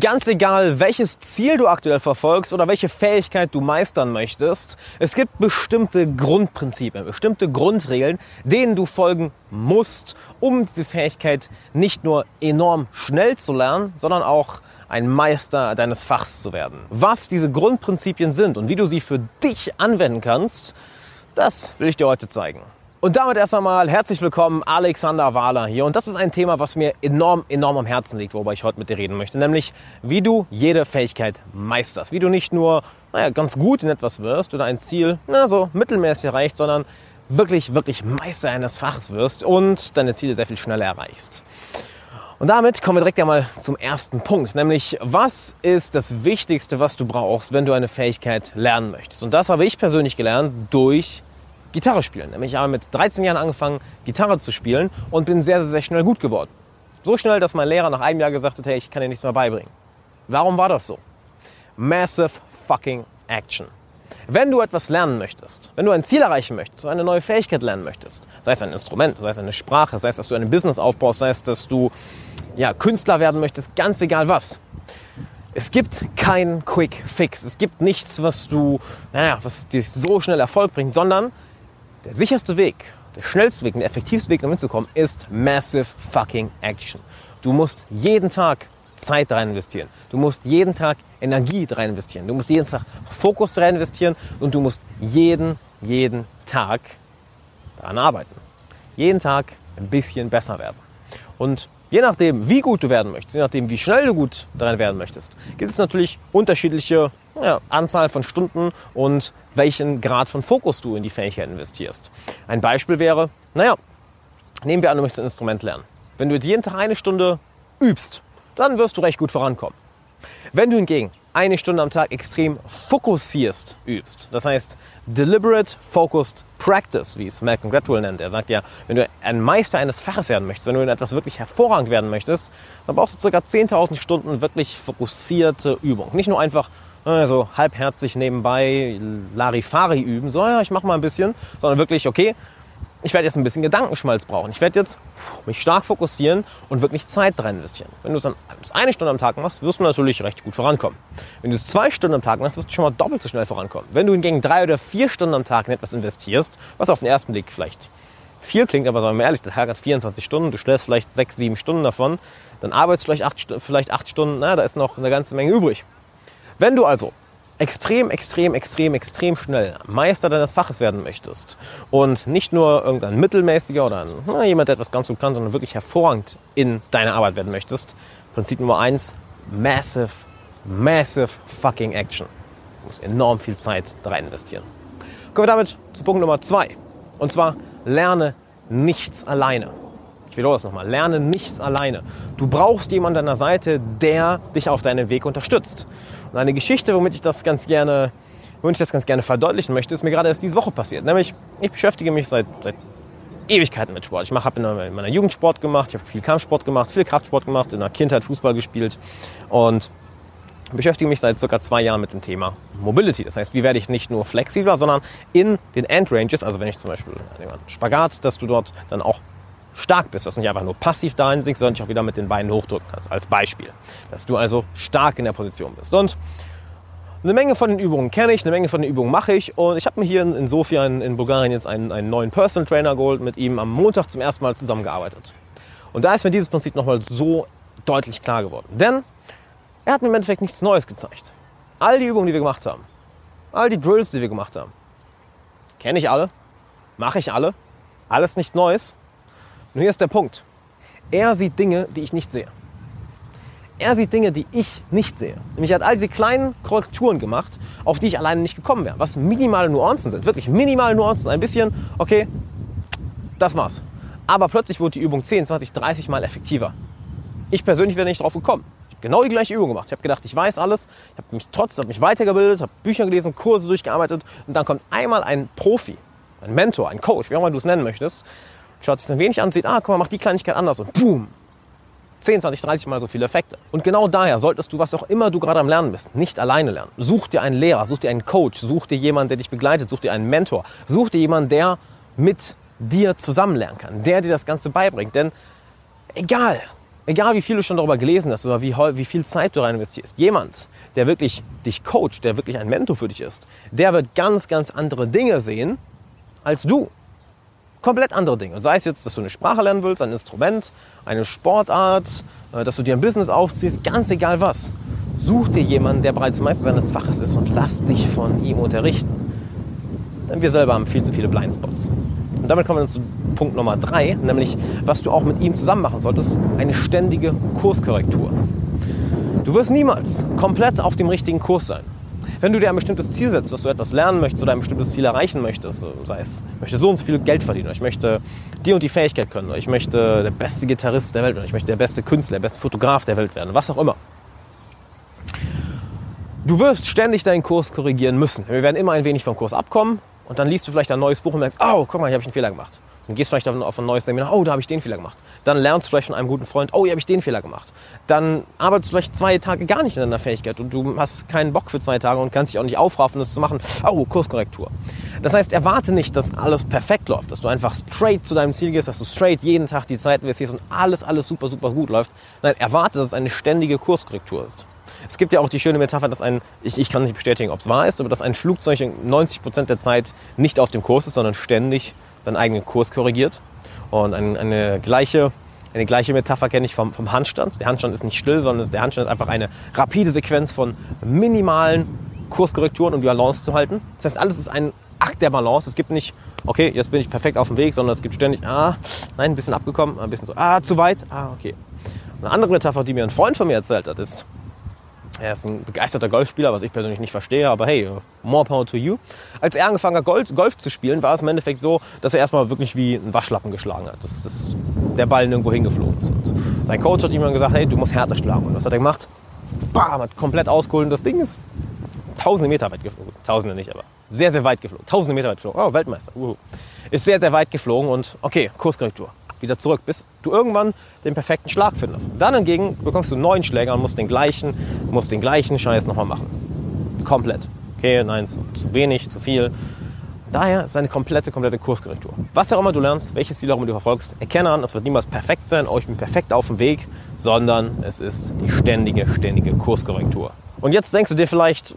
Ganz egal, welches Ziel du aktuell verfolgst oder welche Fähigkeit du meistern möchtest, es gibt bestimmte Grundprinzipien, bestimmte Grundregeln, denen du folgen musst, um diese Fähigkeit nicht nur enorm schnell zu lernen, sondern auch ein Meister deines Fachs zu werden. Was diese Grundprinzipien sind und wie du sie für dich anwenden kannst, das will ich dir heute zeigen. Und damit erst einmal herzlich willkommen, Alexander Wahler hier. Und das ist ein Thema, was mir enorm, enorm am Herzen liegt, worüber ich heute mit dir reden möchte. Nämlich, wie du jede Fähigkeit meisterst. Wie du nicht nur naja, ganz gut in etwas wirst oder ein Ziel na, so mittelmäßig erreicht, sondern wirklich, wirklich Meister eines Fachs wirst und deine Ziele sehr viel schneller erreichst. Und damit kommen wir direkt einmal zum ersten Punkt, nämlich was ist das Wichtigste, was du brauchst, wenn du eine Fähigkeit lernen möchtest? Und das habe ich persönlich gelernt durch Gitarre spielen. Nämlich ich habe mit 13 Jahren angefangen, Gitarre zu spielen und bin sehr, sehr, sehr schnell gut geworden. So schnell, dass mein Lehrer nach einem Jahr gesagt hat, hey, ich kann dir nichts mehr beibringen. Warum war das so? Massive fucking action. Wenn du etwas lernen möchtest, wenn du ein Ziel erreichen möchtest, eine neue Fähigkeit lernen möchtest, sei es ein Instrument, sei es eine Sprache, sei es, dass du ein Business aufbaust, sei es, dass du ja, Künstler werden möchtest, ganz egal was. Es gibt keinen Quick Fix. Es gibt nichts, was du, naja, was dir so schnell Erfolg bringt, sondern der sicherste Weg, der schnellste Weg, der effektivste Weg, um hinzukommen, ist Massive fucking Action. Du musst jeden Tag Zeit rein investieren. Du musst jeden Tag Energie rein investieren. Du musst jeden Tag Fokus rein investieren und du musst jeden, jeden Tag daran arbeiten. Jeden Tag ein bisschen besser werden. Und Je nachdem, wie gut du werden möchtest, je nachdem, wie schnell du gut darin werden möchtest, gibt es natürlich unterschiedliche ja, Anzahl von Stunden und welchen Grad von Fokus du in die Fähigkeit investierst. Ein Beispiel wäre, naja, nehmen wir an, du möchtest ein Instrument lernen. Wenn du jetzt jeden Tag eine Stunde übst, dann wirst du recht gut vorankommen. Wenn du hingegen eine Stunde am Tag extrem fokussierst übst. Das heißt, deliberate focused practice, wie es Malcolm Gladwell nennt. Er sagt ja, wenn du ein Meister eines Faches werden möchtest, wenn du in etwas wirklich hervorragend werden möchtest, dann brauchst du ca. 10.000 Stunden wirklich fokussierte Übung. Nicht nur einfach also halbherzig nebenbei Larifari üben, so ja, ich mach mal ein bisschen, sondern wirklich, okay, ich werde jetzt ein bisschen Gedankenschmalz brauchen. Ich werde jetzt mich stark fokussieren und wirklich Zeit rein investieren. Wenn du es dann eine Stunde am Tag machst, wirst du natürlich recht gut vorankommen. Wenn du es zwei Stunden am Tag machst, wirst du schon mal doppelt so schnell vorankommen. Wenn du hingegen drei oder vier Stunden am Tag in etwas investierst, was auf den ersten Blick vielleicht viel klingt, aber sagen wir mal ehrlich, der Tag hat 24 Stunden, du schläfst vielleicht sechs, sieben Stunden davon, dann arbeitest du vielleicht acht, vielleicht acht Stunden, na, da ist noch eine ganze Menge übrig. Wenn du also extrem, extrem, extrem, extrem schnell Meister deines Faches werden möchtest und nicht nur irgendein mittelmäßiger oder ein, na, jemand, der etwas ganz gut kann, sondern wirklich hervorragend in deiner Arbeit werden möchtest, Prinzip Nummer eins, massive, massive fucking action. Du musst enorm viel Zeit da rein investieren. Kommen wir damit zu Punkt Nummer zwei. Und zwar lerne nichts alleine. Ich wiederhole das nochmal. Lerne nichts alleine. Du brauchst jemanden an deiner Seite, der dich auf deinem Weg unterstützt. Und eine Geschichte, womit ich das ganz gerne, womit ich das ganz gerne verdeutlichen möchte, ist mir gerade erst diese Woche passiert. Nämlich, ich beschäftige mich seit, seit Ewigkeiten mit Sport. Ich habe in meiner Jugend Sport gemacht, ich habe viel Kampfsport gemacht, viel Kraftsport gemacht, in der Kindheit Fußball gespielt und beschäftige mich seit circa zwei Jahren mit dem Thema Mobility. Das heißt, wie werde ich nicht nur flexibler, sondern in den Endranges, also wenn ich zum Beispiel Spagat, dass du dort dann auch stark bist, dass du nicht einfach nur passiv dahin sinkst, sondern dich auch wieder mit den Beinen hochdrücken kannst, als Beispiel. Dass du also stark in der Position bist. Und eine Menge von den Übungen kenne ich, eine Menge von den Übungen mache ich und ich habe mir hier in Sofia in, in Bulgarien jetzt einen, einen neuen Personal Trainer geholt, mit ihm am Montag zum ersten Mal zusammengearbeitet. Und da ist mir dieses Prinzip nochmal so deutlich klar geworden. Denn er hat mir im Endeffekt nichts Neues gezeigt. All die Übungen, die wir gemacht haben, all die Drills, die wir gemacht haben, kenne ich alle, mache ich alle, alles nichts Neues. Und hier ist der Punkt. Er sieht Dinge, die ich nicht sehe. Er sieht Dinge, die ich nicht sehe. Nämlich er hat all diese kleinen Korrekturen gemacht, auf die ich alleine nicht gekommen wäre. Was minimale Nuancen sind. Wirklich minimale Nuancen. Ein bisschen, okay, das war's. Aber plötzlich wurde die Übung 10, 20, 30 Mal effektiver. Ich persönlich wäre nicht drauf gekommen. Ich habe genau die gleiche Übung gemacht. Ich habe gedacht, ich weiß alles. Ich habe mich trotzdem hab mich weitergebildet, habe Bücher gelesen, Kurse durchgearbeitet. Und dann kommt einmal ein Profi, ein Mentor, ein Coach, wie auch immer du es nennen möchtest, schaut sich ein wenig an, sieht, ah, guck mal, mach die Kleinigkeit anders und boom, 10, 20, 30 Mal so viele Effekte. Und genau daher solltest du, was auch immer du gerade am Lernen bist, nicht alleine lernen. Such dir einen Lehrer, such dir einen Coach, such dir jemanden, der dich begleitet, such dir einen Mentor, such dir jemanden, der mit dir zusammen lernen kann, der dir das Ganze beibringt. Denn egal, egal wie viel du schon darüber gelesen hast oder wie, wie viel Zeit du rein investierst, jemand, der wirklich dich coacht, der wirklich ein Mentor für dich ist, der wird ganz, ganz andere Dinge sehen als du. Komplett andere Dinge. Und sei es jetzt, dass du eine Sprache lernen willst, ein Instrument, eine Sportart, äh, dass du dir ein Business aufziehst, ganz egal was. Such dir jemanden, der bereits Meister seines Faches ist und lass dich von ihm unterrichten. Denn wir selber haben viel zu viele Blindspots. Und damit kommen wir zu Punkt Nummer drei, nämlich was du auch mit ihm zusammen machen solltest, eine ständige Kurskorrektur. Du wirst niemals komplett auf dem richtigen Kurs sein. Wenn du dir ein bestimmtes Ziel setzt, dass du etwas lernen möchtest oder ein bestimmtes Ziel erreichen möchtest, sei es, ich möchte so und so viel Geld verdienen, ich möchte die und die Fähigkeit können, ich möchte der beste Gitarrist der Welt werden, ich möchte der beste Künstler, der beste Fotograf der Welt werden, was auch immer. Du wirst ständig deinen Kurs korrigieren müssen. Wir werden immer ein wenig vom Kurs abkommen und dann liest du vielleicht ein neues Buch und merkst, oh, guck mal, hier habe ich einen Fehler gemacht. Dann gehst du vielleicht auf ein neues Seminar, oh, da habe ich den Fehler gemacht. Dann lernst du vielleicht von einem guten Freund, oh, hier habe ich den Fehler gemacht. Dann arbeitest du vielleicht zwei Tage gar nicht in deiner Fähigkeit und du hast keinen Bock für zwei Tage und kannst dich auch nicht aufraffen, das zu machen. Oh, Kurskorrektur. Das heißt, erwarte nicht, dass alles perfekt läuft, dass du einfach straight zu deinem Ziel gehst, dass du straight jeden Tag die Zeit investierst und alles, alles super, super gut läuft. Nein, erwarte, dass es eine ständige Kurskorrektur ist. Es gibt ja auch die schöne Metapher, dass ein, ich, ich kann nicht bestätigen, ob es wahr ist, aber dass ein Flugzeug 90 Prozent der Zeit nicht auf dem Kurs ist, sondern ständig seinen eigenen Kurs korrigiert. Und eine, eine gleiche, eine gleiche Metapher kenne ich vom, vom Handstand. Der Handstand ist nicht still, sondern der Handstand ist einfach eine rapide Sequenz von minimalen Kurskorrekturen, um die Balance zu halten. Das heißt, alles ist ein Akt der Balance. Es gibt nicht, okay, jetzt bin ich perfekt auf dem Weg, sondern es gibt ständig, ah, nein, ein bisschen abgekommen, ein bisschen so, ah, zu weit, ah, okay. Eine andere Metapher, die mir ein Freund von mir erzählt hat, ist, er ist ein begeisterter Golfspieler, was ich persönlich nicht verstehe, aber hey, more power to you. Als er angefangen hat, Golf, Golf zu spielen, war es im Endeffekt so, dass er erstmal wirklich wie ein Waschlappen geschlagen hat. Dass, dass der Ball nirgendwo hingeflogen ist. Und sein Coach hat ihm dann gesagt, hey, du musst härter schlagen. Und was hat er gemacht? Bam, hat komplett ausgeholt. Und das Ding ist tausende Meter weit geflogen. Tausende nicht, aber sehr, sehr weit geflogen. Tausende Meter weit geflogen. Oh, Weltmeister. Uhu. Ist sehr, sehr weit geflogen und okay, Kurskorrektur wieder zurück, bis du irgendwann den perfekten Schlag findest. Dann hingegen bekommst du neun Schläger und musst den gleichen, musst den gleichen Scheiß nochmal machen. Komplett. Okay, nein, zu, zu wenig, zu viel. Daher ist eine komplette, komplette Kurskorrektur. Was auch immer du lernst, welches Ziel auch immer du verfolgst, erkenne an, es wird niemals perfekt sein, oh, ich bin perfekt auf dem Weg, sondern es ist die ständige, ständige Kurskorrektur. Und jetzt denkst du dir vielleicht,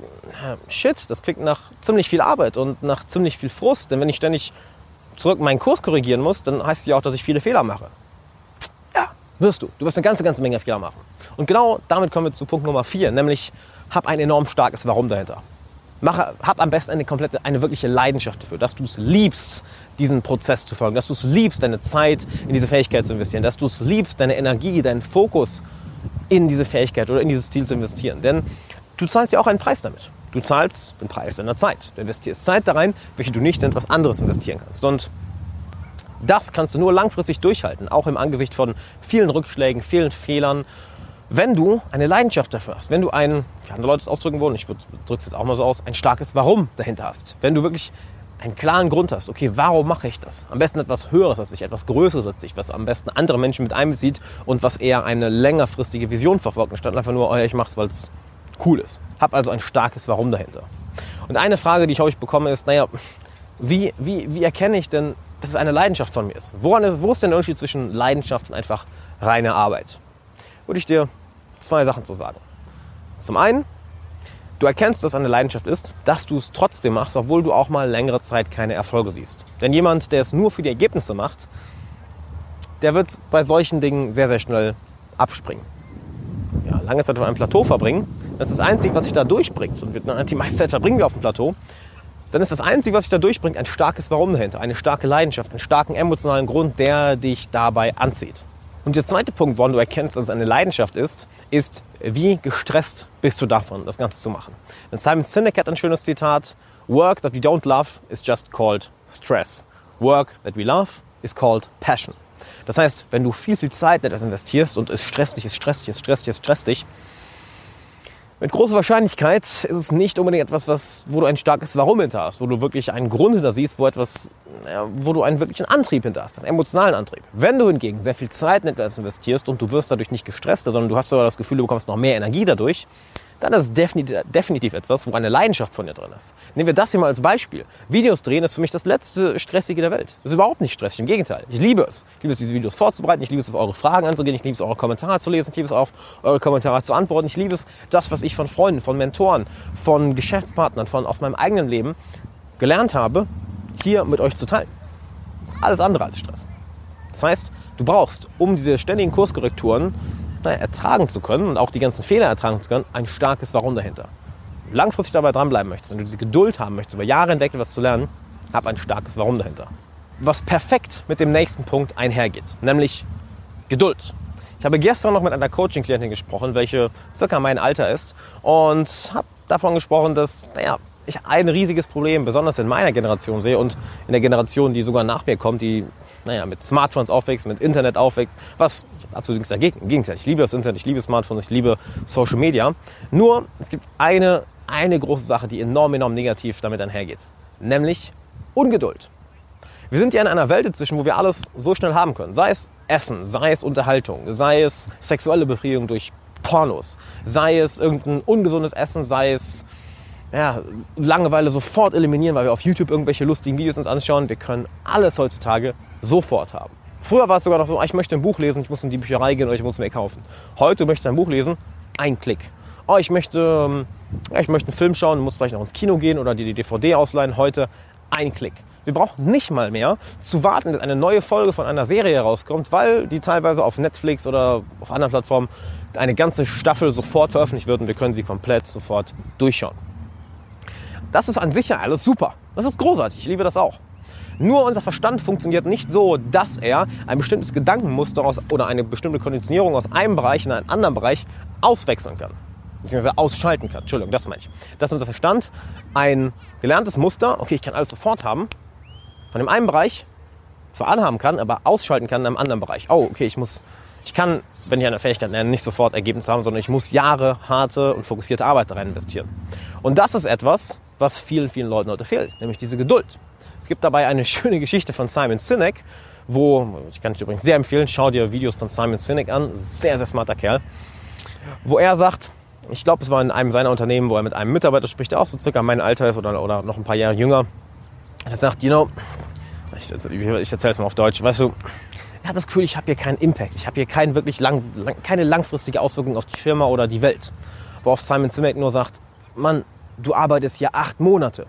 shit, das klingt nach ziemlich viel Arbeit und nach ziemlich viel Frust, denn wenn ich ständig zurück meinen Kurs korrigieren muss, dann heißt es ja auch, dass ich viele Fehler mache. Ja, wirst du. Du wirst eine ganze, ganze Menge Fehler machen. Und genau damit kommen wir zu Punkt Nummer vier, nämlich hab ein enorm starkes Warum dahinter. Mache, hab am besten eine komplette, eine wirkliche Leidenschaft dafür, dass du es liebst, diesen Prozess zu folgen, dass du es liebst, deine Zeit in diese Fähigkeit zu investieren, dass du es liebst, deine Energie, deinen Fokus in diese Fähigkeit oder in dieses Ziel zu investieren. Denn du zahlst ja auch einen Preis damit. Du zahlst den Preis deiner Zeit. Du investierst Zeit da rein, welche du nicht in etwas anderes investieren kannst. Und das kannst du nur langfristig durchhalten, auch im Angesicht von vielen Rückschlägen, vielen Fehlern, wenn du eine Leidenschaft dafür hast, wenn du ein, wie andere Leute es ausdrücken wollen, ich drücke es jetzt auch mal so aus, ein starkes Warum dahinter hast. Wenn du wirklich einen klaren Grund hast, okay, warum mache ich das? Am besten etwas Höheres als ich, etwas Größeres als ich, was am besten andere Menschen mit einbezieht und was eher eine längerfristige Vision verfolgt, anstatt einfach nur, oh ja, ich mache es, weil es cool ist. Hab also ein starkes Warum dahinter. Und eine Frage, die ich häufig bekomme, ist, naja, wie, wie, wie erkenne ich denn, dass es eine Leidenschaft von mir ist? Woran ist? Wo ist denn der Unterschied zwischen Leidenschaft und einfach reine Arbeit? Würde ich dir zwei Sachen zu sagen. Zum einen, du erkennst, dass es eine Leidenschaft ist, dass du es trotzdem machst, obwohl du auch mal längere Zeit keine Erfolge siehst. Denn jemand, der es nur für die Ergebnisse macht, der wird bei solchen Dingen sehr, sehr schnell abspringen. Ja, lange Zeit auf einem Plateau verbringen das ist das Einzige, was sich da durchbringt. Und die meiste Zeit verbringen wir auf dem Plateau. Dann ist das Einzige, was sich da durchbringt, ein starkes Warum dahinter, eine starke Leidenschaft, einen starken emotionalen Grund, der dich dabei anzieht. Und der zweite Punkt, woran du erkennst, dass es eine Leidenschaft ist, ist, wie gestresst bist du davon, das Ganze zu machen. Denn Simon Sinek hat ein schönes Zitat, Work that we don't love is just called stress. Work that we love is called passion. Das heißt, wenn du viel, viel Zeit in etwas investierst und es stresst dich, es stresst dich, es stresst dich, es stresst dich, mit großer Wahrscheinlichkeit ist es nicht unbedingt etwas, was, wo du ein starkes Warum hinter hast, wo du wirklich einen Grund hinter siehst, wo, etwas, wo du einen wirklichen Antrieb hinter hast, einen emotionalen Antrieb. Wenn du hingegen sehr viel Zeit in etwas investierst und du wirst dadurch nicht gestresster, sondern du hast sogar das Gefühl, du bekommst noch mehr Energie dadurch, dann ist es definitiv, definitiv etwas, wo eine Leidenschaft von dir drin ist. Nehmen wir das hier mal als Beispiel. Videos drehen ist für mich das letzte Stressige der Welt. Das ist überhaupt nicht stressig, im Gegenteil. Ich liebe es. Ich liebe es, diese Videos vorzubereiten, ich liebe es, auf eure Fragen anzugehen, ich liebe es, eure Kommentare zu lesen, ich liebe es, auf eure Kommentare zu antworten. Ich liebe es, das, was ich von Freunden, von Mentoren, von Geschäftspartnern, von aus meinem eigenen Leben gelernt habe, hier mit euch zu teilen. Alles andere als Stress. Das heißt, du brauchst, um diese ständigen Kurskorrekturen naja, ertragen zu können und auch die ganzen Fehler ertragen zu können, ein starkes Warum dahinter. Langfristig dabei dranbleiben möchtest, wenn du diese Geduld haben möchtest, über Jahre hinweg etwas zu lernen, hab ein starkes Warum dahinter. Was perfekt mit dem nächsten Punkt einhergeht, nämlich Geduld. Ich habe gestern noch mit einer Coaching-Klientin gesprochen, welche circa mein Alter ist und habe davon gesprochen, dass, naja, ich ein riesiges Problem, besonders in meiner Generation sehe und in der Generation, die sogar nach mir kommt, die naja, mit Smartphones aufwächst, mit Internet aufwächst, was absolut nichts dagegen. Im Gegenteil, ich liebe das Internet, ich liebe Smartphones, ich liebe Social Media. Nur, es gibt eine, eine große Sache, die enorm, enorm negativ damit einhergeht, nämlich Ungeduld. Wir sind ja in einer Welt inzwischen, wo wir alles so schnell haben können. Sei es Essen, sei es Unterhaltung, sei es sexuelle Befriedigung durch Pornos, sei es irgendein ungesundes Essen, sei es ja, Langeweile sofort eliminieren, weil wir auf YouTube irgendwelche lustigen Videos uns anschauen. Wir können alles heutzutage sofort haben. Früher war es sogar noch so, ah, ich möchte ein Buch lesen, ich muss in die Bücherei gehen oder ich muss mir kaufen. Heute möchtest du ein Buch lesen, ein Klick. Oh, ich möchte, ähm, ich möchte einen Film schauen, muss vielleicht noch ins Kino gehen oder die DVD ausleihen. Heute ein Klick. Wir brauchen nicht mal mehr zu warten, dass eine neue Folge von einer Serie rauskommt, weil die teilweise auf Netflix oder auf anderen Plattformen eine ganze Staffel sofort veröffentlicht wird und wir können sie komplett sofort durchschauen. Das ist an sich ja alles super. Das ist großartig. Ich liebe das auch. Nur unser Verstand funktioniert nicht so, dass er ein bestimmtes Gedankenmuster aus, oder eine bestimmte Konditionierung aus einem Bereich in einen anderen Bereich auswechseln kann. Beziehungsweise ausschalten kann. Entschuldigung, das meine ich. Dass unser Verstand ein gelerntes Muster, okay, ich kann alles sofort haben, von dem einen Bereich zwar anhaben kann, aber ausschalten kann in einem anderen Bereich. Oh, okay, ich muss, ich kann, wenn ich eine Fähigkeit lerne, nicht sofort Ergebnisse haben, sondern ich muss Jahre harte und fokussierte Arbeit rein investieren. Und das ist etwas, was vielen, vielen Leuten heute fehlt, nämlich diese Geduld. Es gibt dabei eine schöne Geschichte von Simon Sinek, wo, ich kann dich übrigens sehr empfehlen, schau dir Videos von Simon Sinek an, sehr, sehr smarter Kerl, wo er sagt, ich glaube, es war in einem seiner Unternehmen, wo er mit einem Mitarbeiter spricht, der auch so circa mein Alter ist oder, oder noch ein paar Jahre jünger. Er sagt, you know, ich, ich erzähle es mal auf Deutsch, weißt du, er hat das Gefühl, ich habe hier keinen Impact, ich habe hier keinen wirklich lang, keine langfristige Auswirkung auf die Firma oder die Welt. Worauf Simon Sinek nur sagt, Mann, du arbeitest hier acht Monate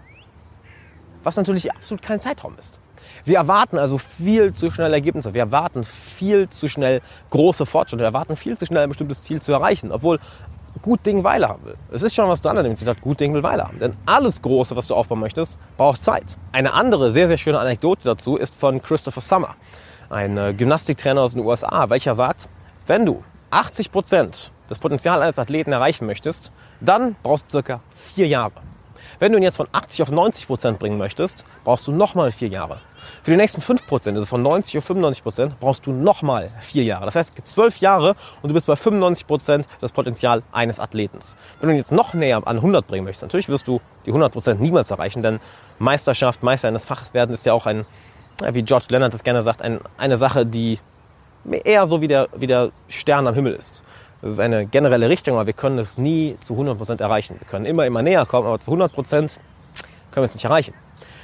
was natürlich absolut kein Zeitraum ist. Wir erwarten also viel zu schnell Ergebnisse. Wir erwarten viel zu schnell große Fortschritte. Wir erwarten viel zu schnell ein bestimmtes Ziel zu erreichen, obwohl gut Ding Weile haben will. Es ist schon was dran an dem Zitat, gut Ding will Weile haben. Denn alles Große, was du aufbauen möchtest, braucht Zeit. Eine andere sehr, sehr schöne Anekdote dazu ist von Christopher Summer, ein äh, Gymnastiktrainer aus den USA, welcher sagt, wenn du 80 Prozent des Potenzials eines Athleten erreichen möchtest, dann brauchst du circa vier Jahre. Wenn du ihn jetzt von 80 auf 90 Prozent bringen möchtest, brauchst du nochmal vier Jahre. Für die nächsten 5 Prozent, also von 90 auf 95 Prozent, brauchst du nochmal vier Jahre. Das heißt, zwölf Jahre und du bist bei 95 Prozent das Potenzial eines Athletens. Wenn du ihn jetzt noch näher an 100 bringen möchtest, natürlich wirst du die 100 Prozent niemals erreichen, denn Meisterschaft, Meister eines Faches werden ist ja auch ein, wie George Leonard das gerne sagt, ein, eine Sache, die eher so wie der, wie der Stern am Himmel ist. Das ist eine generelle Richtung, aber wir können es nie zu 100% erreichen. Wir können immer, immer näher kommen, aber zu 100% können wir es nicht erreichen.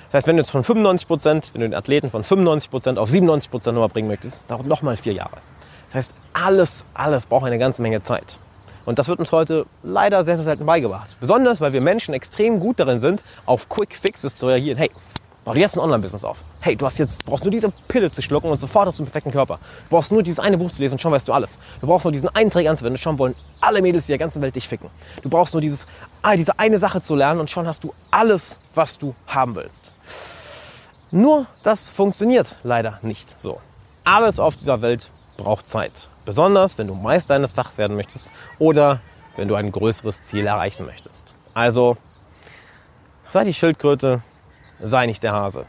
Das heißt, wenn du jetzt von 95%, wenn du den Athleten von 95% auf 97% nochmal bringen möchtest, dauert nochmal vier Jahre. Das heißt, alles, alles braucht eine ganze Menge Zeit. Und das wird uns heute leider sehr, sehr selten beigebracht. Besonders, weil wir Menschen extrem gut darin sind, auf Quick Fixes zu reagieren. Hey, Bau dir jetzt ein Online-Business auf. Hey, du hast jetzt, brauchst nur diese Pille zu schlucken und sofort hast du einen perfekten Körper. Du brauchst nur dieses eine Buch zu lesen und schon weißt du alles. Du brauchst nur diesen einen Trick anzuwenden und schon wollen alle Mädels der ganzen Welt dich ficken. Du brauchst nur dieses, ah, diese eine Sache zu lernen und schon hast du alles, was du haben willst. Nur das funktioniert leider nicht so. Alles auf dieser Welt braucht Zeit. Besonders, wenn du Meister eines Fachs werden möchtest oder wenn du ein größeres Ziel erreichen möchtest. Also, sei die Schildkröte, sei nicht der Hase.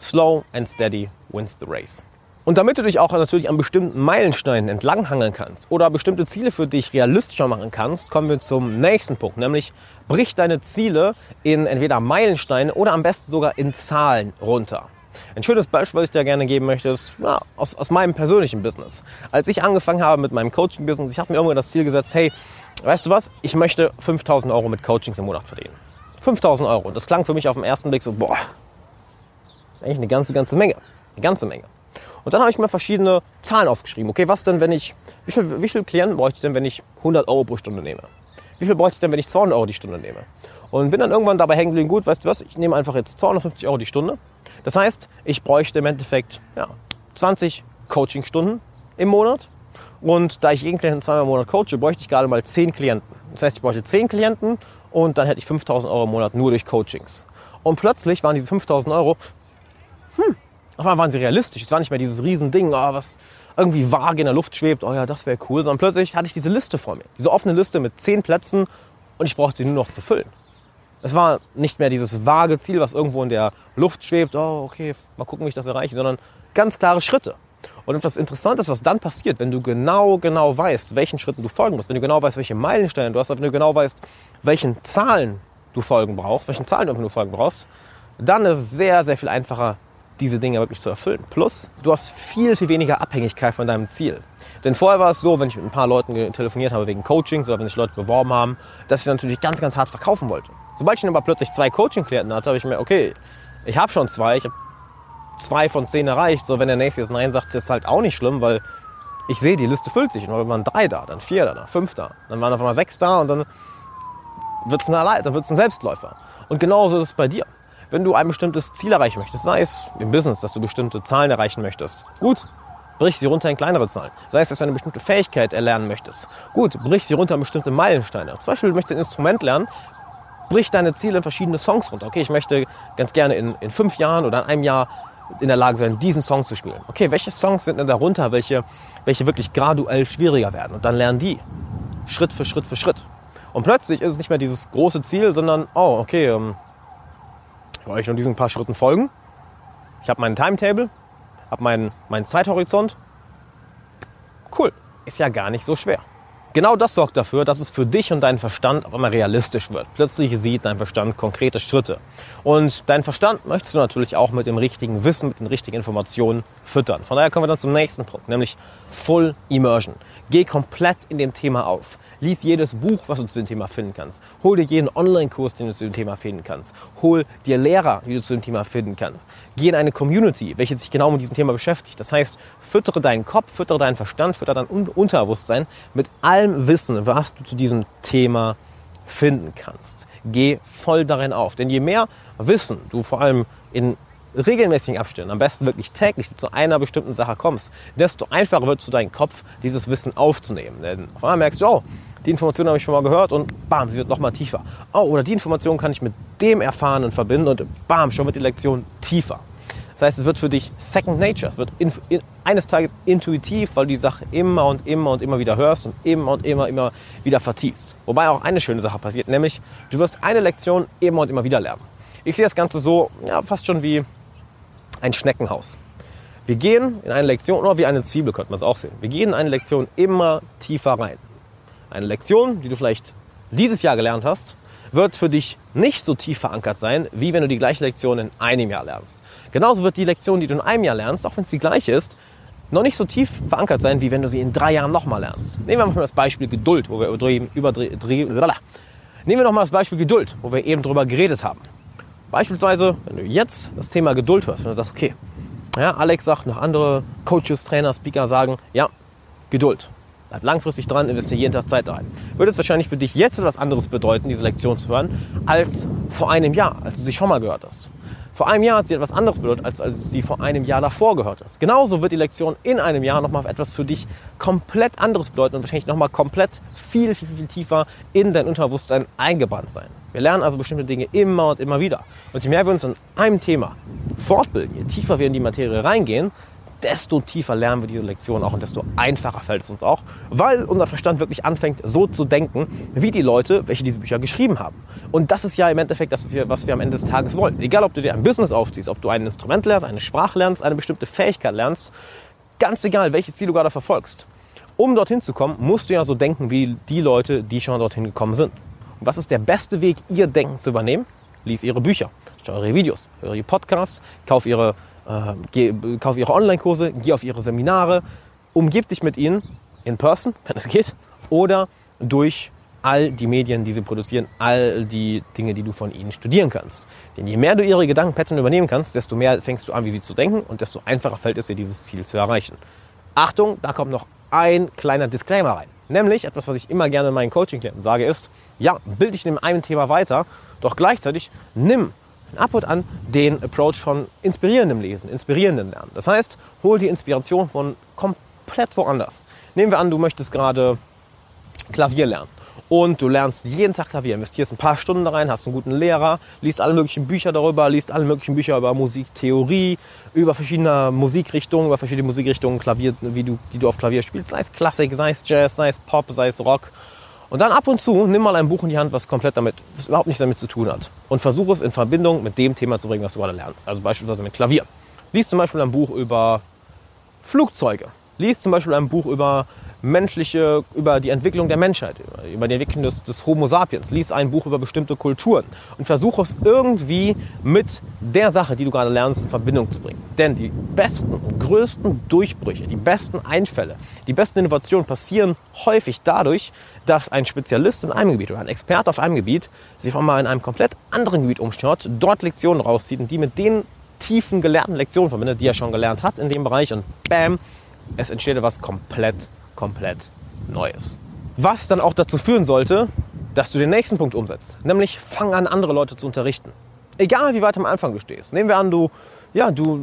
Slow and steady wins the race. Und damit du dich auch natürlich an bestimmten Meilensteinen entlanghangeln kannst oder bestimmte Ziele für dich realistischer machen kannst, kommen wir zum nächsten Punkt, nämlich brich deine Ziele in entweder Meilensteine oder am besten sogar in Zahlen runter. Ein schönes Beispiel, was ich dir gerne geben möchte, ist ja, aus, aus meinem persönlichen Business. Als ich angefangen habe mit meinem Coaching-Business, ich habe mir irgendwann das Ziel gesetzt, hey, weißt du was, ich möchte 5000 Euro mit Coachings im Monat verdienen. 5000 Euro. Das klang für mich auf den ersten Blick so, boah, eigentlich eine ganze, ganze Menge. Eine ganze Menge. Und dann habe ich mir verschiedene Zahlen aufgeschrieben. Okay, was denn, wenn ich, wie viel, wie viel Klienten bräuchte ich denn, wenn ich 100 Euro pro Stunde nehme? Wie viel bräuchte ich denn, wenn ich 200 Euro die Stunde nehme? Und bin dann irgendwann dabei hängen geblieben, gut, weißt du was, ich nehme einfach jetzt 250 Euro die Stunde. Das heißt, ich bräuchte im Endeffekt ja, 20 Coachingstunden im Monat. Und da ich jeden Klienten zweimal im Monat coache, bräuchte ich gerade mal 10 Klienten. Das heißt, ich bräuchte 10 Klienten und dann hätte ich 5000 Euro im Monat nur durch Coachings. Und plötzlich waren diese 5000 Euro, hm, auf einmal waren sie realistisch. Es war nicht mehr dieses Riesending, oh, was irgendwie vage in der Luft schwebt, oh ja, das wäre cool, sondern plötzlich hatte ich diese Liste vor mir. Diese offene Liste mit 10 Plätzen und ich brauchte sie nur noch zu füllen. Es war nicht mehr dieses vage Ziel, was irgendwo in der Luft schwebt, oh, okay, mal gucken, wie ich das erreiche, sondern ganz klare Schritte. Und etwas Interessantes, was dann passiert, wenn du genau, genau weißt, welchen Schritten du folgen musst, wenn du genau weißt, welche Meilensteine du hast, wenn du genau weißt, welchen Zahlen du folgen brauchst, welchen Zahlen du folgen brauchst, dann ist es sehr, sehr viel einfacher, diese Dinge wirklich zu erfüllen. Plus, du hast viel, viel weniger Abhängigkeit von deinem Ziel. Denn vorher war es so, wenn ich mit ein paar Leuten telefoniert habe wegen Coachings oder wenn sich Leute beworben haben, dass ich natürlich ganz, ganz hart verkaufen wollte. Sobald ich dann aber plötzlich zwei Coaching-Klienten hatte, habe ich mir, okay, ich habe schon zwei, ich habe zwei von zehn erreicht. So, wenn der nächste jetzt Nein sagt, ist jetzt halt auch nicht schlimm, weil ich sehe, die Liste füllt sich. Und dann waren drei da, dann vier da, fünf da. Dann waren auf einmal sechs da und dann wird es ein Selbstläufer. Und genauso ist es bei dir wenn du ein bestimmtes Ziel erreichen möchtest, sei es im Business, dass du bestimmte Zahlen erreichen möchtest, gut, brich sie runter in kleinere Zahlen. Sei es, dass du eine bestimmte Fähigkeit erlernen möchtest, gut, brich sie runter in bestimmte Meilensteine. Zum Beispiel, du möchtest ein Instrument lernen, brich deine Ziele in verschiedene Songs runter. Okay, ich möchte ganz gerne in, in fünf Jahren oder in einem Jahr in der Lage sein, diesen Song zu spielen. Okay, welche Songs sind denn darunter, welche, welche wirklich graduell schwieriger werden? Und dann lernen die. Schritt für Schritt für Schritt. Und plötzlich ist es nicht mehr dieses große Ziel, sondern, oh, okay, ähm, ich nur diesen paar Schritten folgen. Ich habe meinen Timetable, habe meinen, meinen Zeithorizont. Cool, ist ja gar nicht so schwer. Genau das sorgt dafür, dass es für dich und deinen Verstand auch immer realistisch wird. Plötzlich sieht dein Verstand konkrete Schritte. Und deinen Verstand möchtest du natürlich auch mit dem richtigen Wissen, mit den richtigen Informationen füttern. Von daher kommen wir dann zum nächsten Punkt, nämlich Full Immersion. Geh komplett in dem Thema auf. Lies jedes Buch, was du zu dem Thema finden kannst. Hol dir jeden Online-Kurs, den du zu dem Thema finden kannst. Hol dir Lehrer, die du zu dem Thema finden kannst. Geh in eine Community, welche sich genau mit diesem Thema beschäftigt. Das heißt, füttere deinen Kopf, füttere deinen Verstand, füttere dein Unterbewusstsein mit allem Wissen, was du zu diesem Thema finden kannst. Geh voll darin auf. Denn je mehr Wissen du vor allem in regelmäßigen Abständen, am besten wirklich täglich zu einer bestimmten Sache kommst, desto einfacher wird es für deinen Kopf, dieses Wissen aufzunehmen. Denn auf einmal merkst du, oh, die Information habe ich schon mal gehört und bam, sie wird noch mal tiefer. Oh, oder die Information kann ich mit dem Erfahrenen verbinden und bam, schon wird die Lektion tiefer. Das heißt, es wird für dich Second Nature. Es wird in, in, eines Tages intuitiv, weil du die Sache immer und immer und immer wieder hörst und immer und immer, immer wieder vertiefst. Wobei auch eine schöne Sache passiert, nämlich du wirst eine Lektion immer und immer wieder lernen. Ich sehe das Ganze so, ja, fast schon wie ein Schneckenhaus. Wir gehen in eine Lektion, oder wie eine Zwiebel könnte man es auch sehen. Wir gehen in eine Lektion immer tiefer rein. Eine Lektion, die du vielleicht dieses Jahr gelernt hast, wird für dich nicht so tief verankert sein, wie wenn du die gleiche Lektion in einem Jahr lernst. Genauso wird die Lektion, die du in einem Jahr lernst, auch wenn es die gleiche ist, noch nicht so tief verankert sein, wie wenn du sie in drei Jahren nochmal lernst. Nehmen wir mal das Beispiel Geduld, wo wir über, über, Nehmen wir noch mal das Beispiel Geduld, wo wir eben drüber geredet haben. Beispielsweise, wenn du jetzt das Thema Geduld hörst, wenn du sagst, okay, ja, Alex sagt, noch andere Coaches, Trainer, Speaker sagen, ja, Geduld. Bleib langfristig dran, investiere jeden Tag Zeit rein. Würde es wahrscheinlich für dich jetzt etwas anderes bedeuten, diese Lektion zu hören, als vor einem Jahr, als du sie schon mal gehört hast. Vor einem Jahr hat sie etwas anderes bedeutet, als, als sie vor einem Jahr davor gehört hast. Genauso wird die Lektion in einem Jahr nochmal etwas für dich komplett anderes bedeuten und wahrscheinlich nochmal komplett viel, viel, viel tiefer in dein Unterbewusstsein eingebrannt sein. Wir lernen also bestimmte Dinge immer und immer wieder. Und je mehr wir uns in einem Thema fortbilden, je tiefer wir in die Materie reingehen, desto tiefer lernen wir diese Lektion auch und desto einfacher fällt es uns auch, weil unser Verstand wirklich anfängt, so zu denken, wie die Leute, welche diese Bücher geschrieben haben. Und das ist ja im Endeffekt das, was wir am Ende des Tages wollen. Egal, ob du dir ein Business aufziehst, ob du ein Instrument lernst, eine Sprache lernst, eine bestimmte Fähigkeit lernst, ganz egal, welches Ziel du gerade verfolgst. Um dorthin zu kommen, musst du ja so denken wie die Leute, die schon dorthin gekommen sind. Und was ist der beste Weg, ihr Denken zu übernehmen? Lies ihre Bücher, schau ihre Videos, höre ihre Podcasts, kauf ihre geh, kauf ihre Online-Kurse, geh auf ihre Seminare, umgib dich mit ihnen in person, wenn es geht, oder durch all die Medien, die sie produzieren, all die Dinge, die du von ihnen studieren kannst. Denn je mehr du ihre Gedankenpattern übernehmen kannst, desto mehr fängst du an, wie sie zu denken und desto einfacher fällt es dir, dieses Ziel zu erreichen. Achtung, da kommt noch ein kleiner Disclaimer rein. Nämlich etwas, was ich immer gerne meinen Coaching-Klienten sage, ist, ja, bild dich in einem Thema weiter, doch gleichzeitig nimm ab und an den Approach von inspirierendem Lesen, inspirierendem Lernen. Das heißt, hol die Inspiration von komplett woanders. Nehmen wir an, du möchtest gerade Klavier lernen und du lernst jeden Tag Klavier, investierst ein paar Stunden da rein, hast einen guten Lehrer, liest alle möglichen Bücher darüber, liest alle möglichen Bücher über Musiktheorie, über verschiedene Musikrichtungen, über verschiedene Musikrichtungen, Klavier, wie du, die du auf Klavier spielst, sei es Klassik, sei es Jazz, sei es Pop, sei es Rock. Und dann ab und zu nimm mal ein Buch in die Hand, was komplett damit, was überhaupt nichts damit zu tun hat. Und versuche es in Verbindung mit dem Thema zu bringen, was du gerade lernst. Also beispielsweise mit Klavier. Lies zum Beispiel ein Buch über Flugzeuge. Lies zum Beispiel ein Buch über menschliche, über die Entwicklung der Menschheit, über die Entwicklung des, des Homo sapiens. Lies ein Buch über bestimmte Kulturen und versuche es irgendwie mit der Sache, die du gerade lernst, in Verbindung zu bringen. Denn die besten und größten Durchbrüche, die besten Einfälle, die besten Innovationen passieren häufig dadurch, dass ein Spezialist in einem Gebiet oder ein Experte auf einem Gebiet sich auch mal in einem komplett anderen Gebiet umschaut, dort Lektionen rauszieht und die mit den tiefen gelernten Lektionen verbindet, die er schon gelernt hat in dem Bereich und bam, es entsteht etwas komplett komplett Neues. Was dann auch dazu führen sollte, dass du den nächsten Punkt umsetzt. Nämlich fang an, andere Leute zu unterrichten. Egal wie weit am Anfang du stehst. Nehmen wir an, du, ja, du,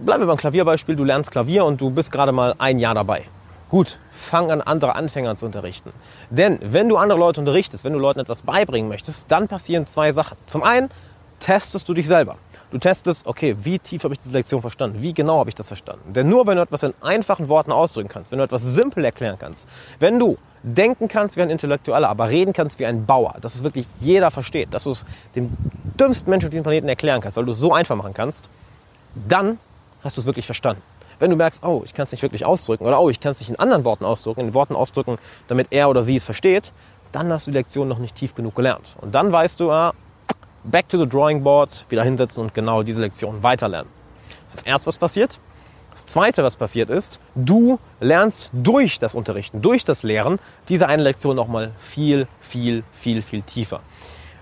bleiben wir beim Klavierbeispiel, du lernst Klavier und du bist gerade mal ein Jahr dabei. Gut, fang an, andere Anfänger zu unterrichten. Denn wenn du andere Leute unterrichtest, wenn du Leuten etwas beibringen möchtest, dann passieren zwei Sachen. Zum einen testest du dich selber. Du testest, okay, wie tief habe ich diese Lektion verstanden? Wie genau habe ich das verstanden? Denn nur wenn du etwas in einfachen Worten ausdrücken kannst, wenn du etwas simpel erklären kannst, wenn du denken kannst wie ein Intellektueller, aber reden kannst wie ein Bauer, dass es wirklich jeder versteht, dass du es dem dümmsten Menschen auf diesem Planeten erklären kannst, weil du es so einfach machen kannst, dann hast du es wirklich verstanden. Wenn du merkst, oh, ich kann es nicht wirklich ausdrücken oder oh, ich kann es nicht in anderen Worten ausdrücken, in Worten ausdrücken, damit er oder sie es versteht, dann hast du die Lektion noch nicht tief genug gelernt. Und dann weißt du, ah, back to the drawing board, wieder hinsetzen und genau diese Lektion weiterlernen. Das ist das Erste, was passiert. Das Zweite, was passiert ist, du lernst durch das Unterrichten, durch das Lehren diese eine Lektion nochmal viel, viel, viel, viel tiefer.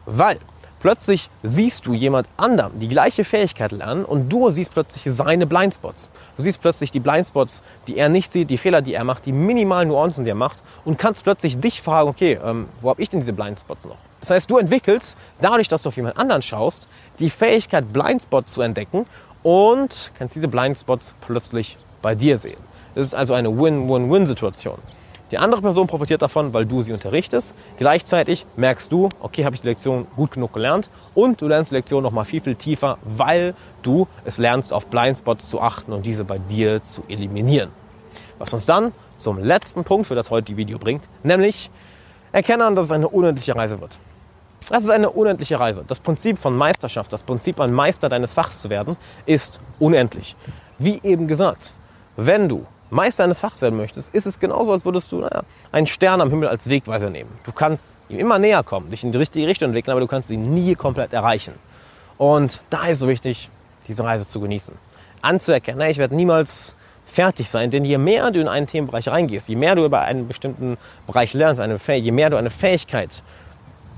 Weil plötzlich siehst du jemand anderem die gleiche Fähigkeit lernen und du siehst plötzlich seine Blindspots. Du siehst plötzlich die Blindspots, die er nicht sieht, die Fehler, die er macht, die minimalen Nuancen, die er macht und kannst plötzlich dich fragen, okay, ähm, wo habe ich denn diese Blindspots noch? Das heißt, du entwickelst dadurch, dass du auf jemand anderen schaust, die Fähigkeit, Blindspots zu entdecken und kannst diese Blindspots plötzlich bei dir sehen. Das ist also eine Win-Win-Win-Situation. Die andere Person profitiert davon, weil du sie unterrichtest. Gleichzeitig merkst du, okay, habe ich die Lektion gut genug gelernt und du lernst die Lektion noch mal viel, viel tiefer, weil du es lernst, auf Blindspots zu achten und diese bei dir zu eliminieren. Was uns dann zum letzten Punkt für das heutige Video bringt, nämlich erkenne an, dass es eine unendliche Reise wird. Das ist eine unendliche Reise. Das Prinzip von Meisterschaft, das Prinzip, ein Meister deines Fachs zu werden, ist unendlich. Wie eben gesagt, wenn du Meister eines Fachs werden möchtest, ist es genauso, als würdest du naja, einen Stern am Himmel als Wegweiser nehmen. Du kannst ihm immer näher kommen, dich in die richtige Richtung entwickeln, aber du kannst ihn nie komplett erreichen. Und da ist es wichtig, diese Reise zu genießen. Anzuerkennen, ich werde niemals fertig sein, denn je mehr du in einen Themenbereich reingehst, je mehr du über einen bestimmten Bereich lernst, eine, je mehr du eine Fähigkeit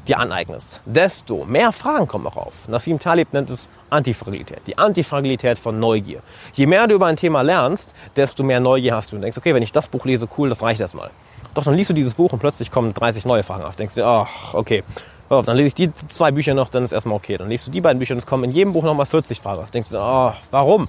dir aneignest, desto mehr Fragen kommen auch auf. Nassim Talib nennt es Antifragilität, die Antifragilität von Neugier. Je mehr du über ein Thema lernst, desto mehr Neugier hast du und denkst, okay, wenn ich das Buch lese, cool, das reicht erstmal. Doch dann liest du dieses Buch und plötzlich kommen 30 neue Fragen auf. Denkst du, ach, okay, dann lese ich die zwei Bücher noch, dann ist erstmal okay. Dann liest du die beiden Bücher und es kommen in jedem Buch nochmal 40 Fragen auf. Denkst du, oh, warum?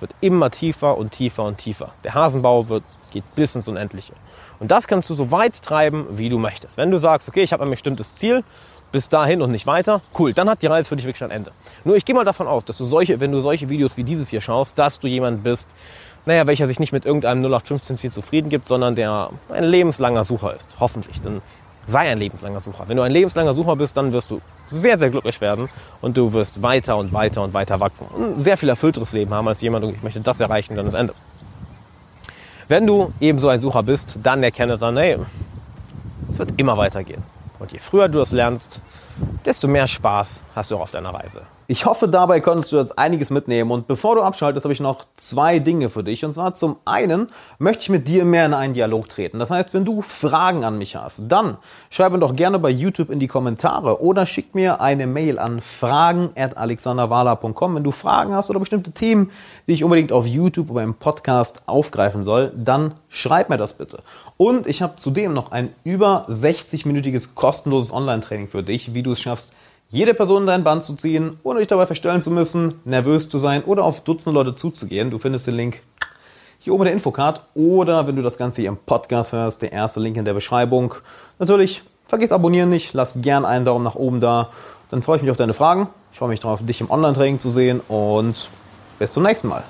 Wird immer tiefer und tiefer und tiefer. Der Hasenbau wird, geht bis ins Unendliche. Und das kannst du so weit treiben, wie du möchtest. Wenn du sagst, okay, ich habe ein bestimmtes Ziel, bis dahin und nicht weiter, cool, dann hat die Reise für dich wirklich ein Ende. Nur ich gehe mal davon aus, dass du solche, wenn du solche Videos wie dieses hier schaust, dass du jemand bist, naja, welcher sich nicht mit irgendeinem 0815-Ziel zufrieden gibt, sondern der ein lebenslanger Sucher ist. Hoffentlich. Dann sei ein lebenslanger Sucher. Wenn du ein lebenslanger Sucher bist, dann wirst du sehr, sehr glücklich werden und du wirst weiter und weiter und weiter wachsen. Und ein sehr viel erfüllteres Leben haben als jemand, ich möchte das erreichen, dann ist Ende. Wenn du eben so ein Sucher bist, dann erkenne dann, hey, es wird immer weitergehen. Und je früher du das lernst, desto mehr Spaß hast du auch auf deiner Reise. Ich hoffe, dabei konntest du jetzt einiges mitnehmen. Und bevor du abschaltest, habe ich noch zwei Dinge für dich. Und zwar zum einen möchte ich mit dir mehr in einen Dialog treten. Das heißt, wenn du Fragen an mich hast, dann schreib mir doch gerne bei YouTube in die Kommentare oder schick mir eine Mail an fragen.alexanderwala.com. Wenn du Fragen hast oder bestimmte Themen, die ich unbedingt auf YouTube oder im Podcast aufgreifen soll, dann schreib mir das bitte. Und ich habe zudem noch ein über 60-minütiges kostenloses Online-Training für dich, wie du es schaffst, jede Person in dein Band zu ziehen, ohne dich dabei verstellen zu müssen, nervös zu sein oder auf Dutzende Leute zuzugehen. Du findest den Link hier oben in der Infocard oder wenn du das Ganze hier im Podcast hörst, der erste Link in der Beschreibung. Natürlich, vergiss abonnieren nicht, lass gern einen Daumen nach oben da. Dann freue ich mich auf deine Fragen. Ich freue mich darauf, dich im Online-Training zu sehen und bis zum nächsten Mal.